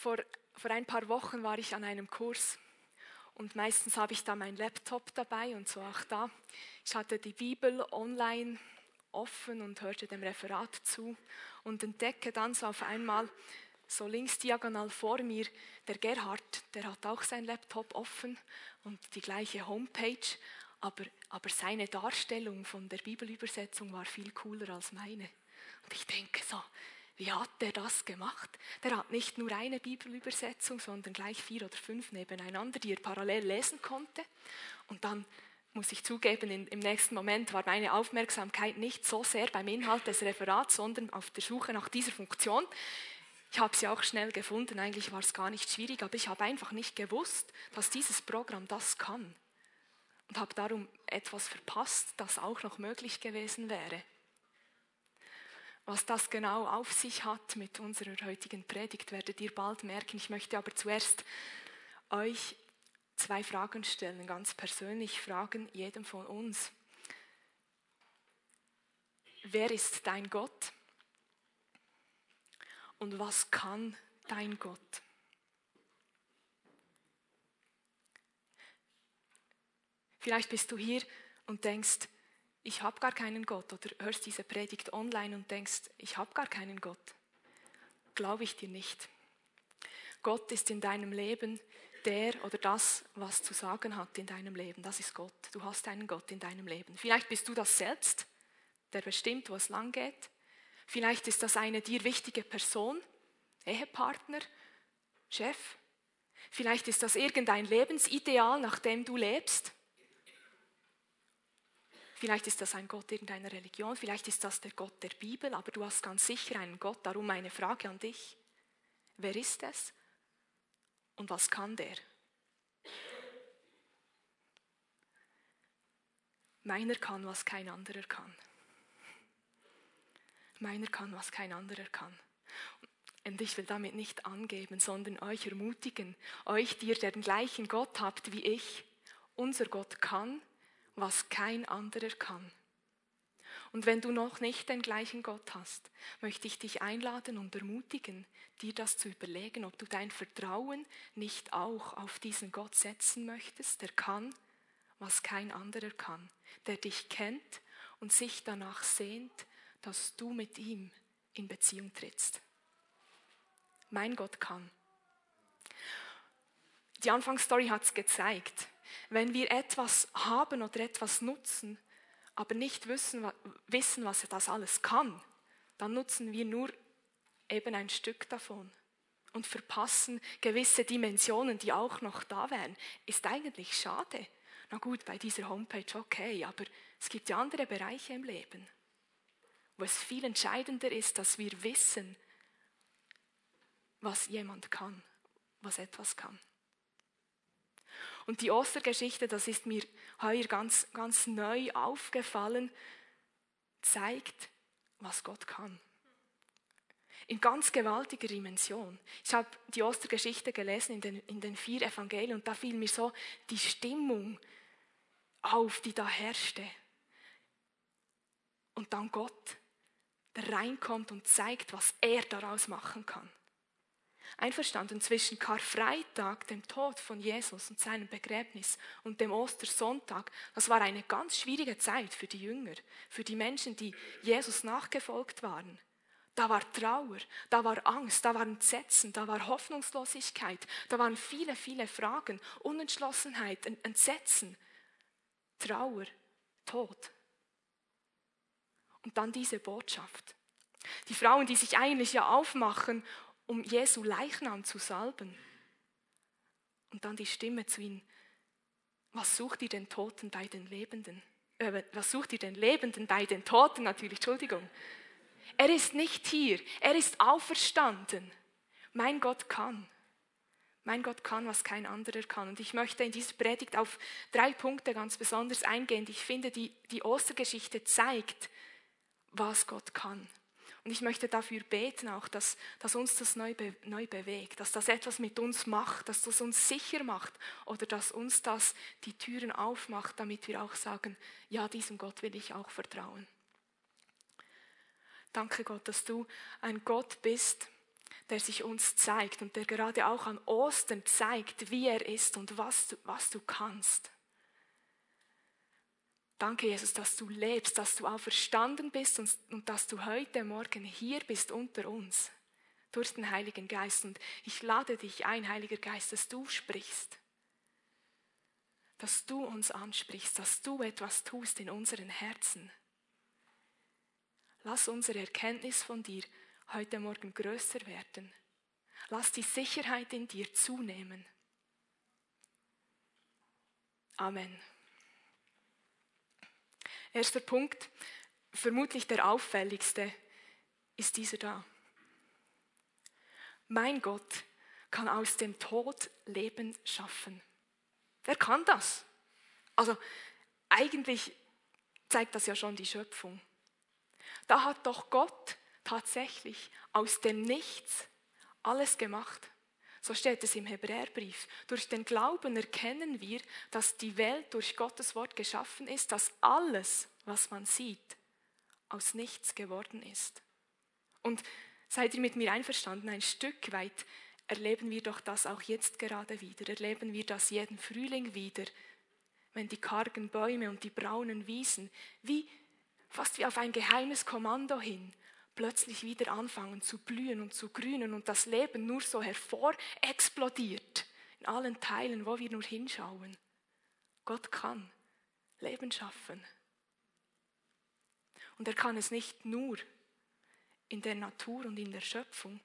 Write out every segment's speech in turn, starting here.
vor, vor ein paar Wochen war ich an einem Kurs und meistens habe ich da meinen Laptop dabei und so auch da. Ich hatte die Bibel online offen und hörte dem Referat zu und entdecke dann so auf einmal so links diagonal vor mir der Gerhard, der hat auch sein Laptop offen und die gleiche Homepage, aber, aber seine Darstellung von der Bibelübersetzung war viel cooler als meine. Und ich denke so, wie hat der das gemacht? Der hat nicht nur eine Bibelübersetzung, sondern gleich vier oder fünf nebeneinander, die er parallel lesen konnte. Und dann muss ich zugeben, in, im nächsten Moment war meine Aufmerksamkeit nicht so sehr beim Inhalt des Referats, sondern auf der Suche nach dieser Funktion. Ich habe sie auch schnell gefunden, eigentlich war es gar nicht schwierig, aber ich habe einfach nicht gewusst, dass dieses Programm das kann. Und habe darum etwas verpasst, das auch noch möglich gewesen wäre. Was das genau auf sich hat mit unserer heutigen Predigt, werdet ihr bald merken. Ich möchte aber zuerst euch zwei Fragen stellen, ganz persönlich Fragen jedem von uns. Wer ist dein Gott? Und was kann dein Gott? Vielleicht bist du hier und denkst, ich habe gar keinen Gott oder hörst diese Predigt online und denkst, ich habe gar keinen Gott. Glaube ich dir nicht. Gott ist in deinem Leben der oder das, was zu sagen hat in deinem Leben. Das ist Gott. Du hast einen Gott in deinem Leben. Vielleicht bist du das selbst, der bestimmt, wo es lang geht. Vielleicht ist das eine dir wichtige Person, Ehepartner, Chef. Vielleicht ist das irgendein Lebensideal, nach dem du lebst. Vielleicht ist das ein Gott irgendeiner Religion, vielleicht ist das der Gott der Bibel, aber du hast ganz sicher einen Gott. Darum meine Frage an dich. Wer ist es und was kann der? Meiner kann, was kein anderer kann. Meiner kann, was kein anderer kann. Und ich will damit nicht angeben, sondern euch ermutigen, euch, die ihr den gleichen Gott habt wie ich. Unser Gott kann, was kein anderer kann. Und wenn du noch nicht den gleichen Gott hast, möchte ich dich einladen und ermutigen, dir das zu überlegen, ob du dein Vertrauen nicht auch auf diesen Gott setzen möchtest, der kann, was kein anderer kann, der dich kennt und sich danach sehnt, dass du mit ihm in Beziehung trittst. Mein Gott kann. Die Anfangsstory hat es gezeigt. Wenn wir etwas haben oder etwas nutzen, aber nicht wissen, wissen, was das alles kann, dann nutzen wir nur eben ein Stück davon und verpassen gewisse Dimensionen, die auch noch da wären. Ist eigentlich schade. Na gut, bei dieser Homepage okay, aber es gibt ja andere Bereiche im Leben, wo es viel entscheidender ist, dass wir wissen, was jemand kann, was etwas kann. Und die Ostergeschichte, das ist mir heuer ganz, ganz neu aufgefallen, zeigt, was Gott kann. In ganz gewaltiger Dimension. Ich habe die Ostergeschichte gelesen in den, in den vier Evangelien und da fiel mir so die Stimmung auf, die da herrschte. Und dann Gott, der reinkommt und zeigt, was er daraus machen kann einverstanden zwischen Karfreitag, dem Tod von Jesus und seinem Begräbnis und dem Ostersonntag. Das war eine ganz schwierige Zeit für die Jünger, für die Menschen, die Jesus nachgefolgt waren. Da war Trauer, da war Angst, da war Entsetzen, da war Hoffnungslosigkeit, da waren viele, viele Fragen, Unentschlossenheit, Entsetzen, Trauer, Tod. Und dann diese Botschaft. Die Frauen, die sich eigentlich ja aufmachen, um Jesu Leichnam zu salben. Und dann die Stimme zu ihnen, was sucht ihr den Toten bei den Lebenden? Äh, was sucht ihr den Lebenden bei den Toten? Natürlich, Entschuldigung. Er ist nicht hier, er ist auferstanden. Mein Gott kann. Mein Gott kann, was kein anderer kann. Und ich möchte in dieser Predigt auf drei Punkte ganz besonders eingehen. Ich finde, die, die Ostergeschichte zeigt, was Gott kann. Und ich möchte dafür beten auch, dass, dass uns das neu, be, neu bewegt, dass das etwas mit uns macht, dass das uns sicher macht oder dass uns das die Türen aufmacht, damit wir auch sagen, ja, diesem Gott will ich auch vertrauen. Danke Gott, dass du ein Gott bist, der sich uns zeigt und der gerade auch an Ostern zeigt, wie er ist und was du, was du kannst. Danke, Jesus, dass du lebst, dass du auferstanden bist und, und dass du heute Morgen hier bist unter uns durch den Heiligen Geist. Und ich lade dich ein, Heiliger Geist, dass du sprichst, dass du uns ansprichst, dass du etwas tust in unseren Herzen. Lass unsere Erkenntnis von dir heute Morgen größer werden. Lass die Sicherheit in dir zunehmen. Amen. Erster Punkt, vermutlich der auffälligste, ist dieser da. Mein Gott kann aus dem Tod Leben schaffen. Wer kann das? Also eigentlich zeigt das ja schon die Schöpfung. Da hat doch Gott tatsächlich aus dem Nichts alles gemacht. So steht es im Hebräerbrief. Durch den Glauben erkennen wir, dass die Welt durch Gottes Wort geschaffen ist, dass alles, was man sieht, aus nichts geworden ist. Und seid ihr mit mir einverstanden, ein Stück weit erleben wir doch das auch jetzt gerade wieder, erleben wir das jeden Frühling wieder, wenn die kargen Bäume und die braunen Wiesen, wie fast wie auf ein geheimes Kommando hin, plötzlich wieder anfangen zu blühen und zu grünen und das Leben nur so hervor explodiert in allen Teilen, wo wir nur hinschauen. Gott kann Leben schaffen. Und er kann es nicht nur in der Natur und in der Schöpfung.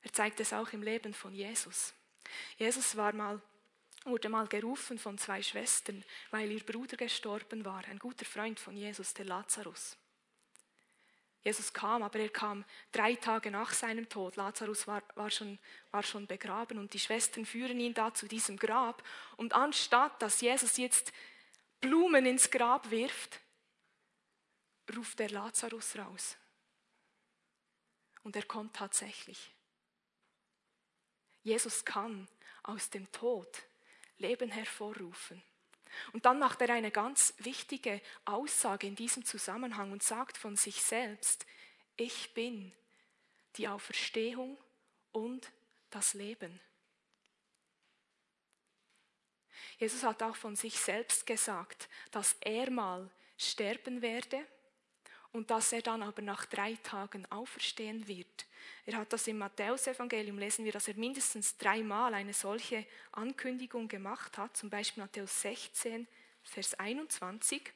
Er zeigt es auch im Leben von Jesus. Jesus war mal, wurde mal gerufen von zwei Schwestern, weil ihr Bruder gestorben war, ein guter Freund von Jesus, der Lazarus. Jesus kam, aber er kam drei Tage nach seinem Tod. Lazarus war, war, schon, war schon begraben und die Schwestern führen ihn da zu diesem Grab. Und anstatt dass Jesus jetzt Blumen ins Grab wirft, ruft der Lazarus raus. Und er kommt tatsächlich. Jesus kann aus dem Tod Leben hervorrufen. Und dann macht er eine ganz wichtige Aussage in diesem Zusammenhang und sagt von sich selbst, ich bin die Auferstehung und das Leben. Jesus hat auch von sich selbst gesagt, dass er mal sterben werde und dass er dann aber nach drei Tagen auferstehen wird. Er hat das im Matthäusevangelium, lesen wir, dass er mindestens dreimal eine solche Ankündigung gemacht hat, zum Beispiel Matthäus 16, Vers 21.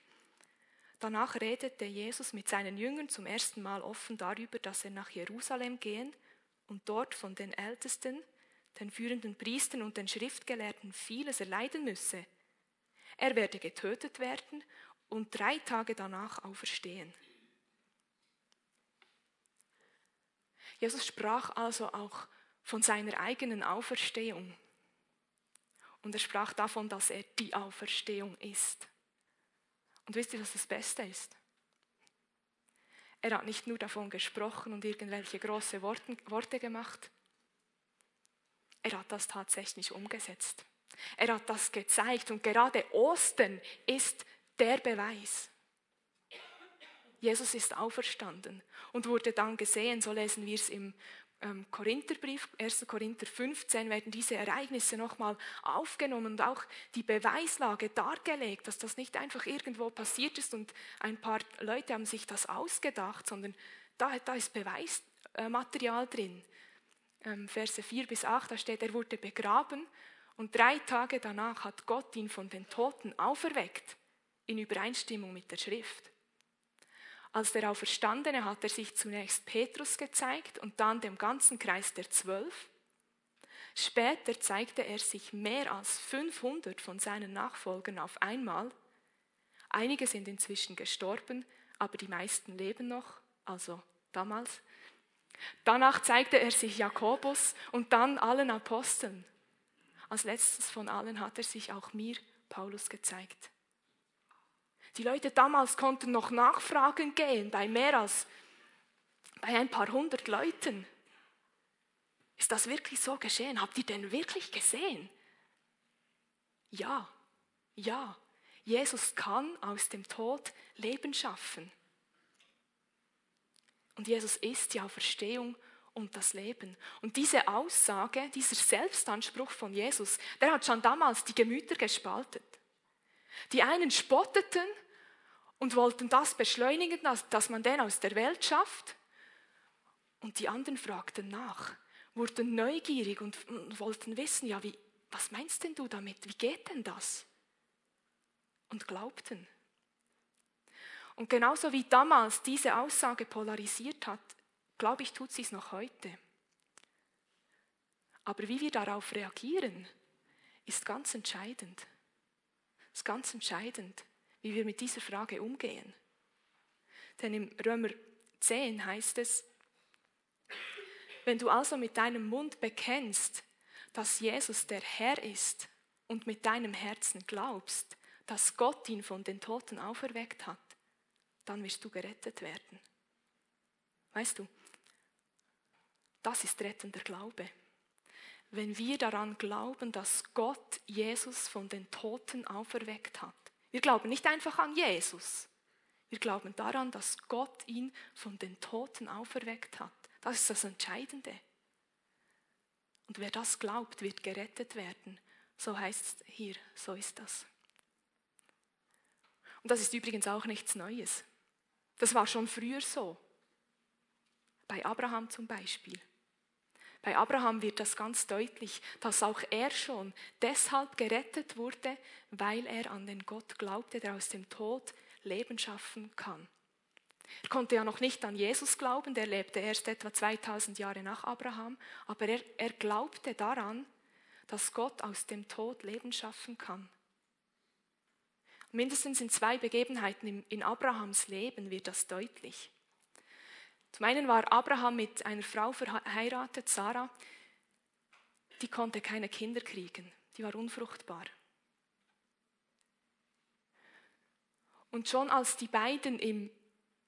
Danach redete Jesus mit seinen Jüngern zum ersten Mal offen darüber, dass er nach Jerusalem gehen und dort von den Ältesten, den führenden Priestern und den Schriftgelehrten vieles erleiden müsse. Er werde getötet werden und drei Tage danach auferstehen. Jesus sprach also auch von seiner eigenen Auferstehung. Und er sprach davon, dass er die Auferstehung ist. Und wisst ihr, was das Beste ist? Er hat nicht nur davon gesprochen und irgendwelche große Worte gemacht. Er hat das tatsächlich umgesetzt. Er hat das gezeigt und gerade Ostern ist der Beweis. Jesus ist auferstanden und wurde dann gesehen, so lesen wir es im ähm, Korintherbrief, 1. Korinther 15, werden diese Ereignisse nochmal aufgenommen und auch die Beweislage dargelegt, dass das nicht einfach irgendwo passiert ist und ein paar Leute haben sich das ausgedacht, sondern da, da ist Beweismaterial drin. Ähm, Verse 4 bis 8, da steht, er wurde begraben und drei Tage danach hat Gott ihn von den Toten auferweckt, in Übereinstimmung mit der Schrift. Als der Auferstandene hat er sich zunächst Petrus gezeigt und dann dem ganzen Kreis der Zwölf. Später zeigte er sich mehr als 500 von seinen Nachfolgern auf einmal. Einige sind inzwischen gestorben, aber die meisten leben noch, also damals. Danach zeigte er sich Jakobus und dann allen Aposteln. Als letztes von allen hat er sich auch mir, Paulus, gezeigt. Die Leute damals konnten noch nachfragen gehen bei mehr als bei ein paar hundert Leuten. Ist das wirklich so geschehen? Habt ihr denn wirklich gesehen? Ja, ja. Jesus kann aus dem Tod Leben schaffen. Und Jesus ist die Auferstehung und das Leben. Und diese Aussage, dieser Selbstanspruch von Jesus, der hat schon damals die Gemüter gespaltet. Die einen spotteten und wollten das beschleunigen, dass man den aus der Welt schafft. Und die anderen fragten nach, wurden neugierig und, wollten wissen, ja, wie, was meinst denn du damit? Wie geht denn das? Und glaubten. Und genauso wie damals diese Aussage polarisiert hat, glaube ich, tut sie es noch heute. Aber wie wir darauf reagieren, ist ganz entscheidend. Ist ganz entscheidend, wie wir mit dieser Frage umgehen. Denn im Römer 10 heißt es, wenn du also mit deinem Mund bekennst, dass Jesus der Herr ist und mit deinem Herzen glaubst, dass Gott ihn von den Toten auferweckt hat, dann wirst du gerettet werden. Weißt du, das ist rettender Glaube. Wenn wir daran glauben, dass Gott Jesus von den Toten auferweckt hat. Wir glauben nicht einfach an Jesus. Wir glauben daran, dass Gott ihn von den Toten auferweckt hat. Das ist das Entscheidende. Und wer das glaubt, wird gerettet werden. So heißt es hier, so ist das. Und das ist übrigens auch nichts Neues. Das war schon früher so. Bei Abraham zum Beispiel. Bei Abraham wird das ganz deutlich, dass auch er schon deshalb gerettet wurde, weil er an den Gott glaubte, der aus dem Tod Leben schaffen kann. Er konnte ja noch nicht an Jesus glauben, der lebte erst etwa 2000 Jahre nach Abraham, aber er, er glaubte daran, dass Gott aus dem Tod Leben schaffen kann. Mindestens in zwei Begebenheiten in Abrahams Leben wird das deutlich. Zum einen war Abraham mit einer Frau verheiratet, Sarah, die konnte keine Kinder kriegen, die war unfruchtbar. Und schon als die beiden im,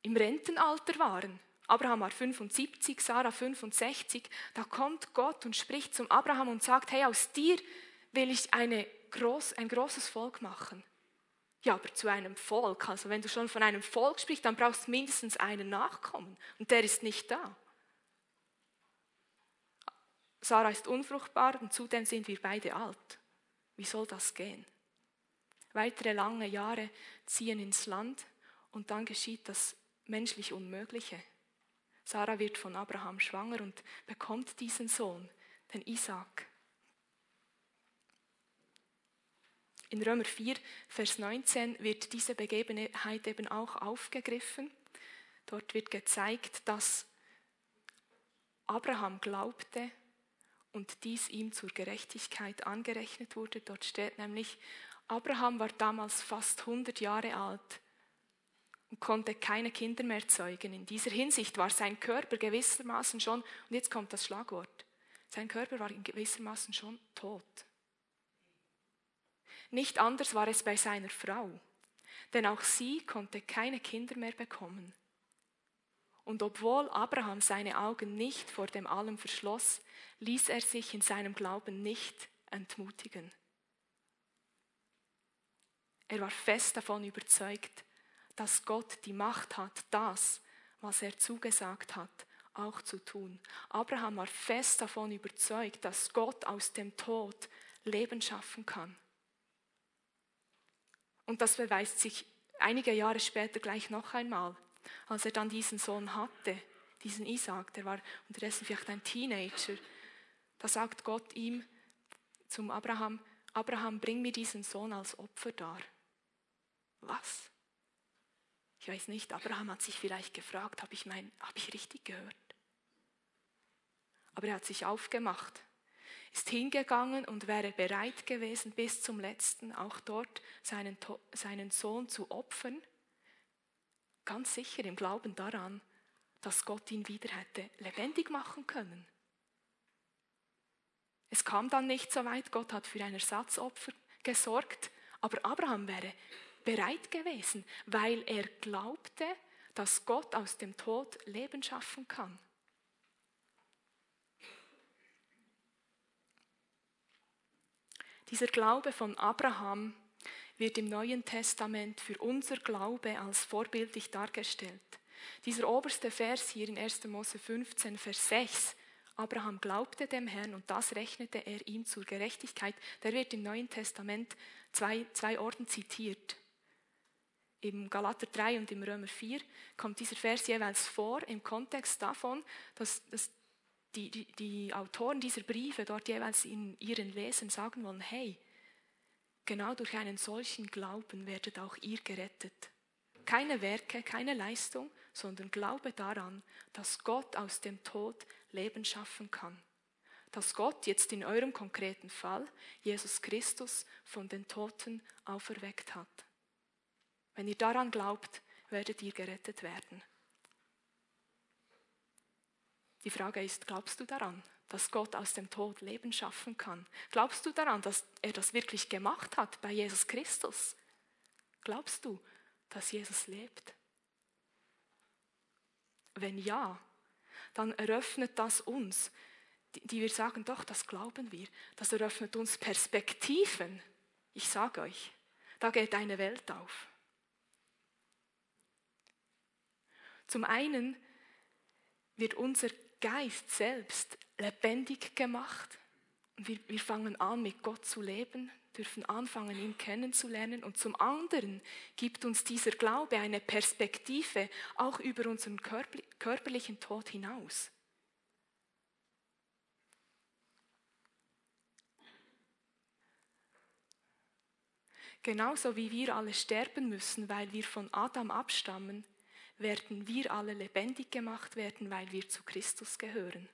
im Rentenalter waren, Abraham war 75, Sarah 65, da kommt Gott und spricht zum Abraham und sagt, hey, aus dir will ich eine groß, ein großes Volk machen. Ja, aber zu einem Volk, also wenn du schon von einem Volk sprichst, dann brauchst du mindestens einen Nachkommen und der ist nicht da. Sarah ist unfruchtbar und zudem sind wir beide alt. Wie soll das gehen? Weitere lange Jahre ziehen ins Land und dann geschieht das menschlich Unmögliche. Sarah wird von Abraham schwanger und bekommt diesen Sohn, den Isaac. In Römer 4, Vers 19 wird diese Begebenheit eben auch aufgegriffen. Dort wird gezeigt, dass Abraham glaubte und dies ihm zur Gerechtigkeit angerechnet wurde. Dort steht nämlich, Abraham war damals fast 100 Jahre alt und konnte keine Kinder mehr zeugen. In dieser Hinsicht war sein Körper gewissermaßen schon, und jetzt kommt das Schlagwort, sein Körper war gewissermaßen schon tot. Nicht anders war es bei seiner Frau, denn auch sie konnte keine Kinder mehr bekommen. Und obwohl Abraham seine Augen nicht vor dem Allem verschloss, ließ er sich in seinem Glauben nicht entmutigen. Er war fest davon überzeugt, dass Gott die Macht hat, das, was er zugesagt hat, auch zu tun. Abraham war fest davon überzeugt, dass Gott aus dem Tod Leben schaffen kann. Und das beweist sich einige Jahre später gleich noch einmal, als er dann diesen Sohn hatte, diesen Isaac, der war unterdessen vielleicht ein Teenager. Da sagt Gott ihm zum Abraham, Abraham, bring mir diesen Sohn als Opfer dar. Was? Ich weiß nicht, Abraham hat sich vielleicht gefragt, habe ich, mein, habe ich richtig gehört? Aber er hat sich aufgemacht ist hingegangen und wäre bereit gewesen, bis zum letzten auch dort seinen, seinen Sohn zu opfern, ganz sicher im Glauben daran, dass Gott ihn wieder hätte lebendig machen können. Es kam dann nicht so weit, Gott hat für ein Ersatzopfer gesorgt, aber Abraham wäre bereit gewesen, weil er glaubte, dass Gott aus dem Tod Leben schaffen kann. Dieser Glaube von Abraham wird im Neuen Testament für unser Glaube als vorbildlich dargestellt. Dieser oberste Vers hier in 1. Mose 15, Vers 6, Abraham glaubte dem Herrn und das rechnete er ihm zur Gerechtigkeit, der wird im Neuen Testament zwei, zwei Orten zitiert. Im Galater 3 und im Römer 4 kommt dieser Vers jeweils vor im Kontext davon, dass, dass die, die, Autoren dieser Briefe dort jeweils in ihren Lesen sagen wollen, hey, genau durch einen solchen Glauben werdet auch ihr gerettet. Keine Werke, keine Leistung, sondern Glaube daran, dass Gott aus dem Tod Leben schaffen kann. Dass Gott jetzt in eurem konkreten Fall Jesus Christus von den Toten auferweckt hat. Wenn ihr daran glaubt, werdet ihr gerettet werden. Die Frage ist, glaubst du daran, dass Gott aus dem Tod Leben schaffen kann? Glaubst du daran, dass er das wirklich gemacht hat bei Jesus Christus? Glaubst du, dass Jesus lebt? Wenn ja, dann eröffnet das uns, die wir sagen, doch, das glauben wir, das eröffnet uns Perspektiven. Ich sage euch, da geht eine Welt auf. Zum einen wird unser Geist selbst lebendig gemacht wir, wir fangen an, mit Gott zu leben, dürfen anfangen, ihn kennenzulernen. Und zum anderen gibt uns dieser Glaube eine Perspektive auch über unseren körperlichen Tod hinaus. Genauso wie wir alle sterben müssen, weil wir von Adam abstammen, werden wir alle lebendig gemacht werden, weil wir zu Christus gehören.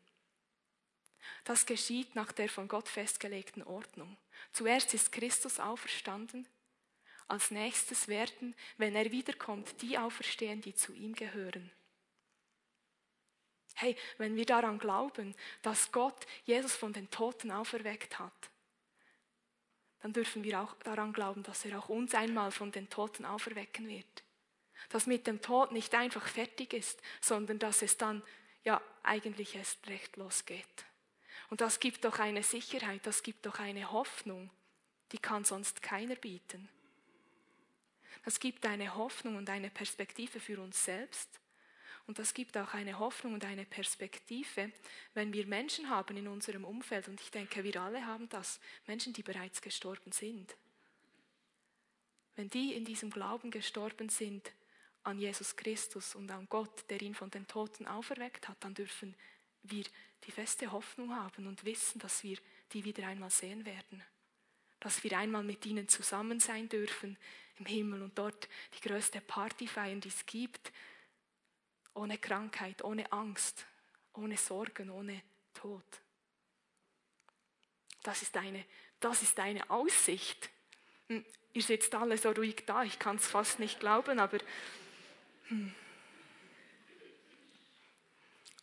Das geschieht nach der von Gott festgelegten Ordnung. Zuerst ist Christus auferstanden, als nächstes werden, wenn er wiederkommt, die auferstehen, die zu ihm gehören. Hey, wenn wir daran glauben, dass Gott Jesus von den Toten auferweckt hat, dann dürfen wir auch daran glauben, dass er auch uns einmal von den Toten auferwecken wird dass mit dem Tod nicht einfach fertig ist, sondern dass es dann ja eigentlich erst recht losgeht. Und das gibt doch eine Sicherheit, das gibt doch eine Hoffnung, die kann sonst keiner bieten. Das gibt eine Hoffnung und eine Perspektive für uns selbst. Und das gibt auch eine Hoffnung und eine Perspektive, wenn wir Menschen haben in unserem Umfeld, und ich denke, wir alle haben das, Menschen, die bereits gestorben sind. Wenn die in diesem Glauben gestorben sind, an Jesus Christus und an Gott, der ihn von den Toten auferweckt hat, dann dürfen wir die feste Hoffnung haben und wissen, dass wir die wieder einmal sehen werden. Dass wir einmal mit ihnen zusammen sein dürfen im Himmel und dort die größte Party feiern, die es gibt. Ohne Krankheit, ohne Angst, ohne Sorgen, ohne Tod. Das ist eine, das ist eine Aussicht. Hm, ihr sitzt alle so ruhig da, ich kann es fast nicht glauben, aber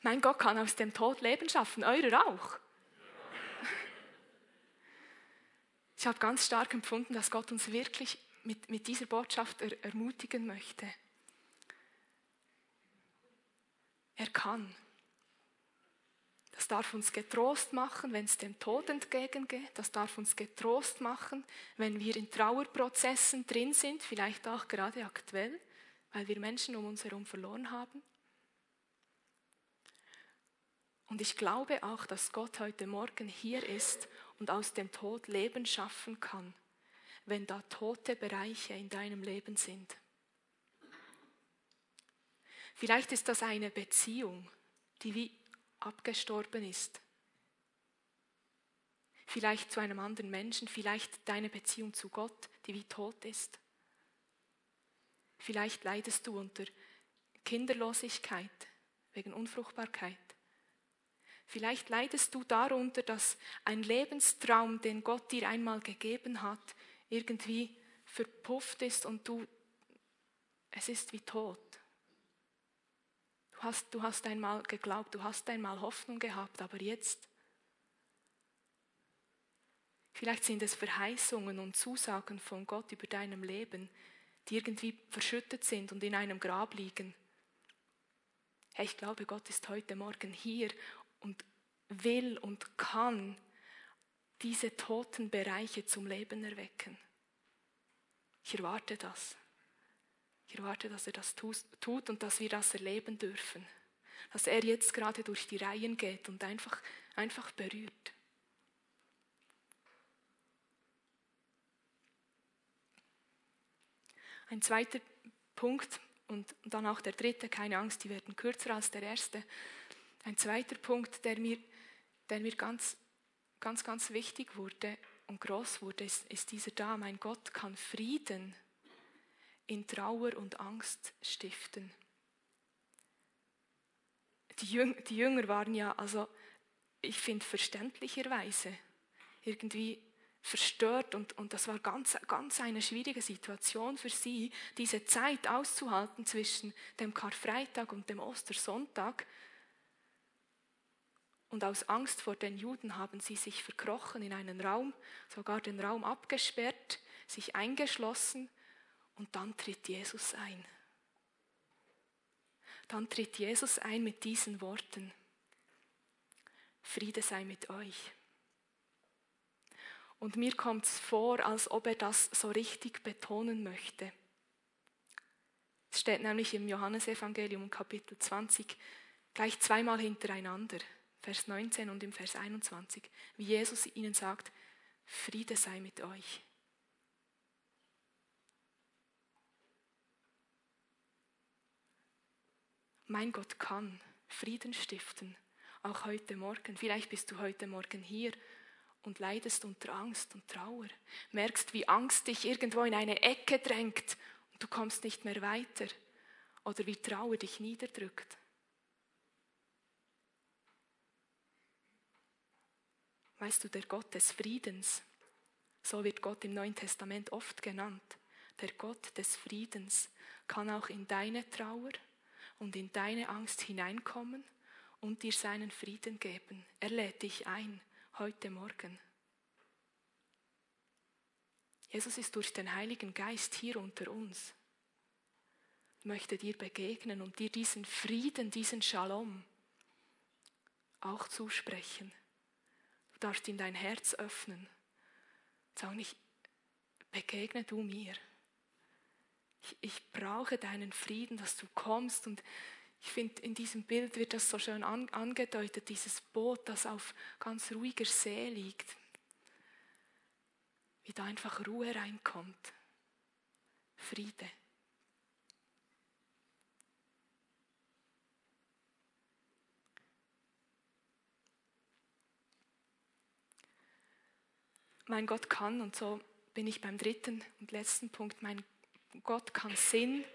Mein Gott kann aus dem Tod Leben schaffen, eurer auch. Ich habe ganz stark empfunden, dass Gott uns wirklich mit, mit dieser Botschaft er, ermutigen möchte. Er kann. Das darf uns getrost machen, wenn es dem Tod entgegengeht. Das darf uns getrost machen, wenn wir in Trauerprozessen drin sind, vielleicht auch gerade aktuell weil wir Menschen um uns herum verloren haben. Und ich glaube auch, dass Gott heute Morgen hier ist und aus dem Tod Leben schaffen kann, wenn da tote Bereiche in deinem Leben sind. Vielleicht ist das eine Beziehung, die wie abgestorben ist. Vielleicht zu einem anderen Menschen, vielleicht deine Beziehung zu Gott, die wie tot ist. Vielleicht leidest du unter Kinderlosigkeit wegen Unfruchtbarkeit. Vielleicht leidest du darunter, dass ein Lebenstraum, den Gott dir einmal gegeben hat, irgendwie verpufft ist und du, es ist wie tot. Du hast, du hast einmal geglaubt, du hast einmal Hoffnung gehabt, aber jetzt, vielleicht sind es Verheißungen und Zusagen von Gott über deinem Leben, die irgendwie verschüttet sind und in einem Grab liegen. Hey, ich glaube, Gott ist heute Morgen hier und will und kann diese toten Bereiche zum Leben erwecken. Ich erwarte das. Ich erwarte, dass er das tut und dass wir das erleben dürfen. Dass er jetzt gerade durch die Reihen geht und einfach, einfach berührt. Ein zweiter Punkt und dann auch der dritte, keine Angst, die werden kürzer als der erste. Ein zweiter Punkt, der mir, der mir ganz, ganz, ganz wichtig wurde und groß wurde, ist, ist dieser da. Mein Gott kann Frieden in Trauer und Angst stiften. Die Jünger, die Jünger waren ja, also ich finde verständlicherweise irgendwie verstört und, und das war ganz, ganz eine schwierige Situation für sie, diese Zeit auszuhalten zwischen dem Karfreitag und dem Ostersonntag. Und aus Angst vor den Juden haben sie sich verkrochen in einen Raum, sogar den Raum abgesperrt, sich eingeschlossen und dann tritt Jesus ein. Dann tritt Jesus ein mit diesen Worten. Friede sei mit euch. Und mir kommt es vor, als ob er das so richtig betonen möchte. Es steht nämlich im Johannesevangelium Kapitel 20 gleich zweimal hintereinander, Vers 19 und im Vers 21, wie Jesus ihnen sagt, Friede sei mit euch. Mein Gott kann Frieden stiften, auch heute Morgen. Vielleicht bist du heute Morgen hier und leidest unter Angst und Trauer, merkst, wie Angst dich irgendwo in eine Ecke drängt und du kommst nicht mehr weiter oder wie Trauer dich niederdrückt. Weißt du, der Gott des Friedens, so wird Gott im Neuen Testament oft genannt, der Gott des Friedens kann auch in deine Trauer und in deine Angst hineinkommen und dir seinen Frieden geben. Er lädt dich ein heute Morgen. Jesus ist durch den Heiligen Geist hier unter uns, möchte dir begegnen und dir diesen Frieden, diesen Shalom auch zusprechen. Du darfst ihm dein Herz öffnen. Sag nicht, begegne du mir. Ich, ich brauche deinen Frieden, dass du kommst und ich finde, in diesem Bild wird das so schön angedeutet, dieses Boot, das auf ganz ruhiger See liegt. Wie da einfach Ruhe reinkommt. Friede. Mein Gott kann, und so bin ich beim dritten und letzten Punkt, mein Gott kann Sinn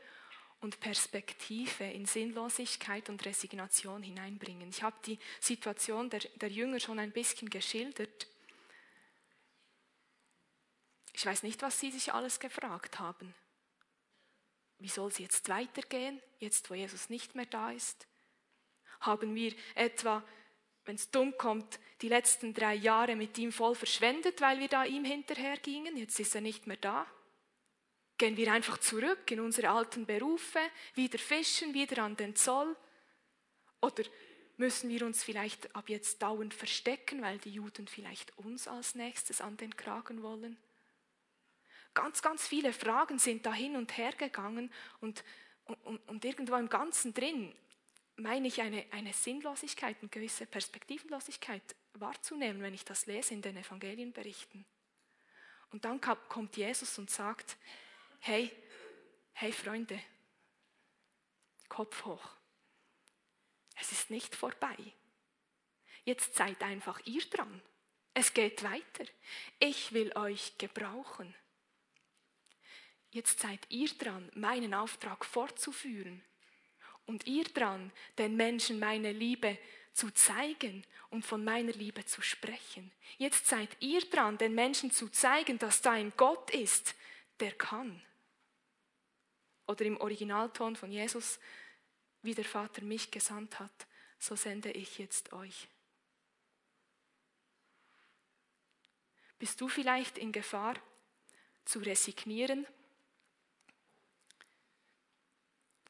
und Perspektive in Sinnlosigkeit und Resignation hineinbringen. Ich habe die Situation der, der Jünger schon ein bisschen geschildert. Ich weiß nicht, was sie sich alles gefragt haben. Wie soll es jetzt weitergehen, jetzt wo Jesus nicht mehr da ist? Haben wir etwa, wenn es dumm kommt, die letzten drei Jahre mit ihm voll verschwendet, weil wir da ihm hinterhergingen? Jetzt ist er nicht mehr da. Gehen wir einfach zurück in unsere alten Berufe, wieder fischen, wieder an den Zoll? Oder müssen wir uns vielleicht ab jetzt dauernd verstecken, weil die Juden vielleicht uns als nächstes an den Kragen wollen? Ganz, ganz viele Fragen sind da hin und her gegangen und, und, und irgendwo im Ganzen drin meine ich eine, eine Sinnlosigkeit und gewisse Perspektivenlosigkeit wahrzunehmen, wenn ich das lese in den Evangelienberichten. Und dann kommt Jesus und sagt, hey, hey Freunde, Kopf hoch. Es ist nicht vorbei. Jetzt seid einfach ihr dran. Es geht weiter. Ich will euch gebrauchen. Jetzt seid ihr dran, meinen Auftrag fortzuführen. Und ihr dran, den Menschen meine Liebe zu zeigen und von meiner Liebe zu sprechen. Jetzt seid ihr dran, den Menschen zu zeigen, dass da ein Gott ist, der kann. Oder im Originalton von Jesus, wie der Vater mich gesandt hat, so sende ich jetzt euch. Bist du vielleicht in Gefahr zu resignieren,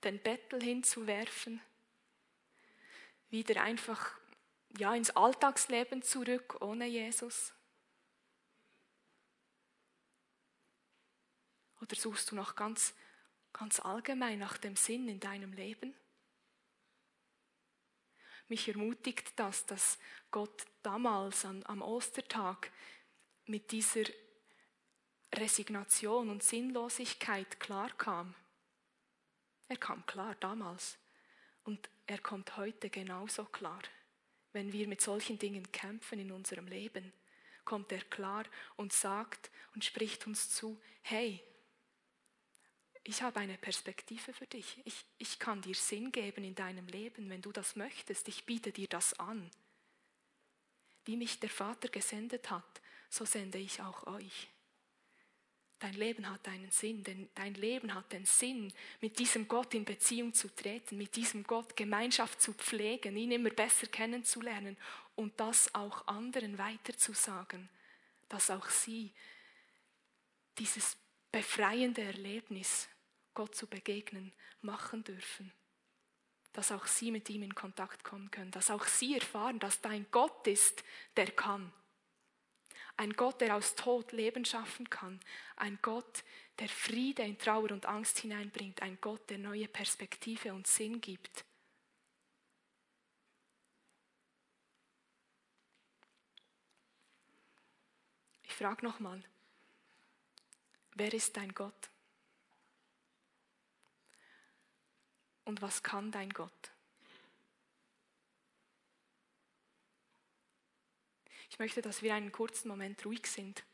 den Bettel hinzuwerfen, wieder einfach ja, ins Alltagsleben zurück ohne Jesus? Oder suchst du noch ganz Ganz allgemein nach dem Sinn in deinem Leben? Mich ermutigt das, dass Gott damals an, am Ostertag mit dieser Resignation und Sinnlosigkeit klar kam. Er kam klar damals und er kommt heute genauso klar. Wenn wir mit solchen Dingen kämpfen in unserem Leben, kommt er klar und sagt und spricht uns zu, hey, ich habe eine Perspektive für dich. Ich, ich kann dir Sinn geben in deinem Leben, wenn du das möchtest. Ich biete dir das an. Wie mich der Vater gesendet hat, so sende ich auch euch. Dein Leben hat einen Sinn, denn dein Leben hat den Sinn, mit diesem Gott in Beziehung zu treten, mit diesem Gott Gemeinschaft zu pflegen, ihn immer besser kennenzulernen und das auch anderen weiterzusagen, dass auch sie dieses befreiende Erlebnis, Gott zu begegnen, machen dürfen. Dass auch sie mit ihm in Kontakt kommen können, dass auch sie erfahren, dass da ein Gott ist, der kann. Ein Gott, der aus Tod Leben schaffen kann. Ein Gott, der Friede in Trauer und Angst hineinbringt. Ein Gott, der neue Perspektive und Sinn gibt. Ich frage nochmal, Wer ist dein Gott? Und was kann dein Gott? Ich möchte, dass wir einen kurzen Moment ruhig sind.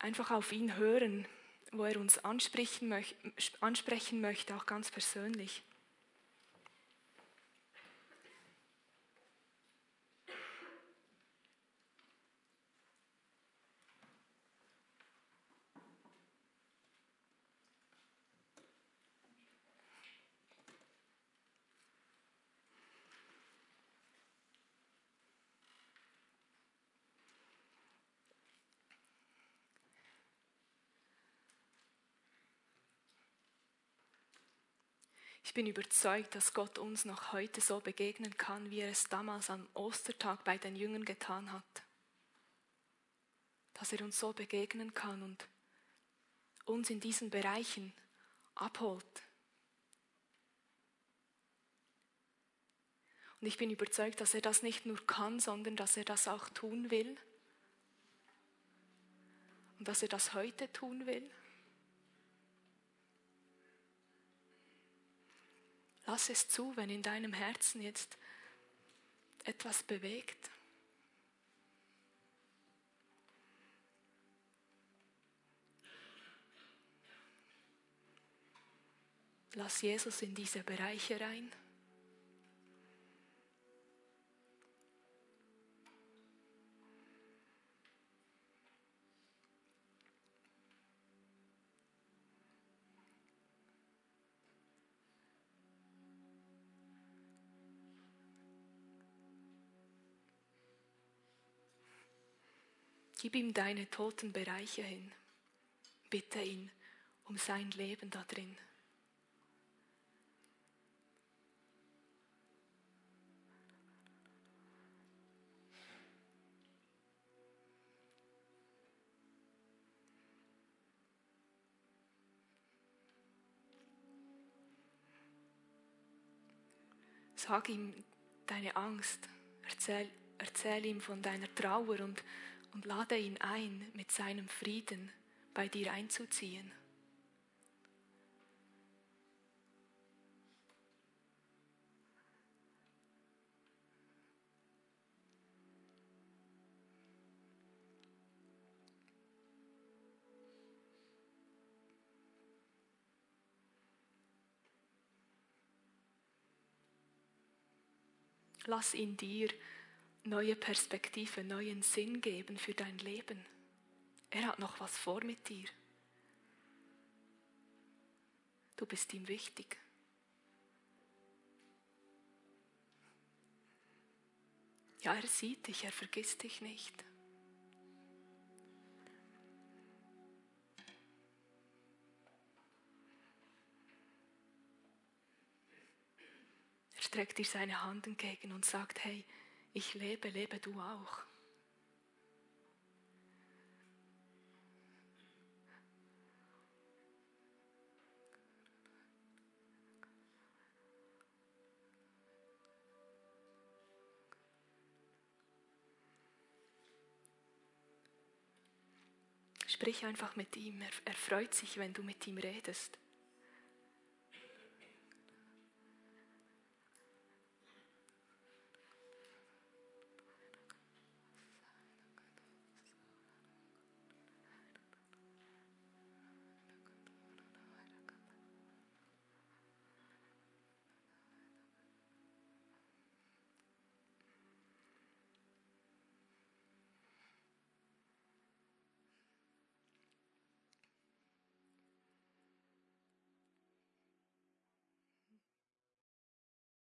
Einfach auf ihn hören, wo er uns ansprechen möchte, auch ganz persönlich. Ich bin überzeugt, dass Gott uns noch heute so begegnen kann, wie er es damals am Ostertag bei den Jüngern getan hat. Dass er uns so begegnen kann und uns in diesen Bereichen abholt. Und ich bin überzeugt, dass er das nicht nur kann, sondern dass er das auch tun will. Und dass er das heute tun will. Lass es zu, wenn in deinem Herzen jetzt etwas bewegt. Lass Jesus in diese Bereiche rein. Gib ihm deine toten Bereiche hin. Bitte ihn um sein Leben da drin. Sag ihm deine Angst, erzähl, erzähl ihm von deiner Trauer und und lade ihn ein, mit seinem Frieden bei dir einzuziehen. Lass ihn dir neue Perspektive, neuen Sinn geben für dein Leben. Er hat noch was vor mit dir. Du bist ihm wichtig. Ja, er sieht dich, er vergisst dich nicht. Er streckt dir seine Hand entgegen und sagt, hey, ich lebe, lebe du auch. Sprich einfach mit ihm, er, er freut sich, wenn du mit ihm redest.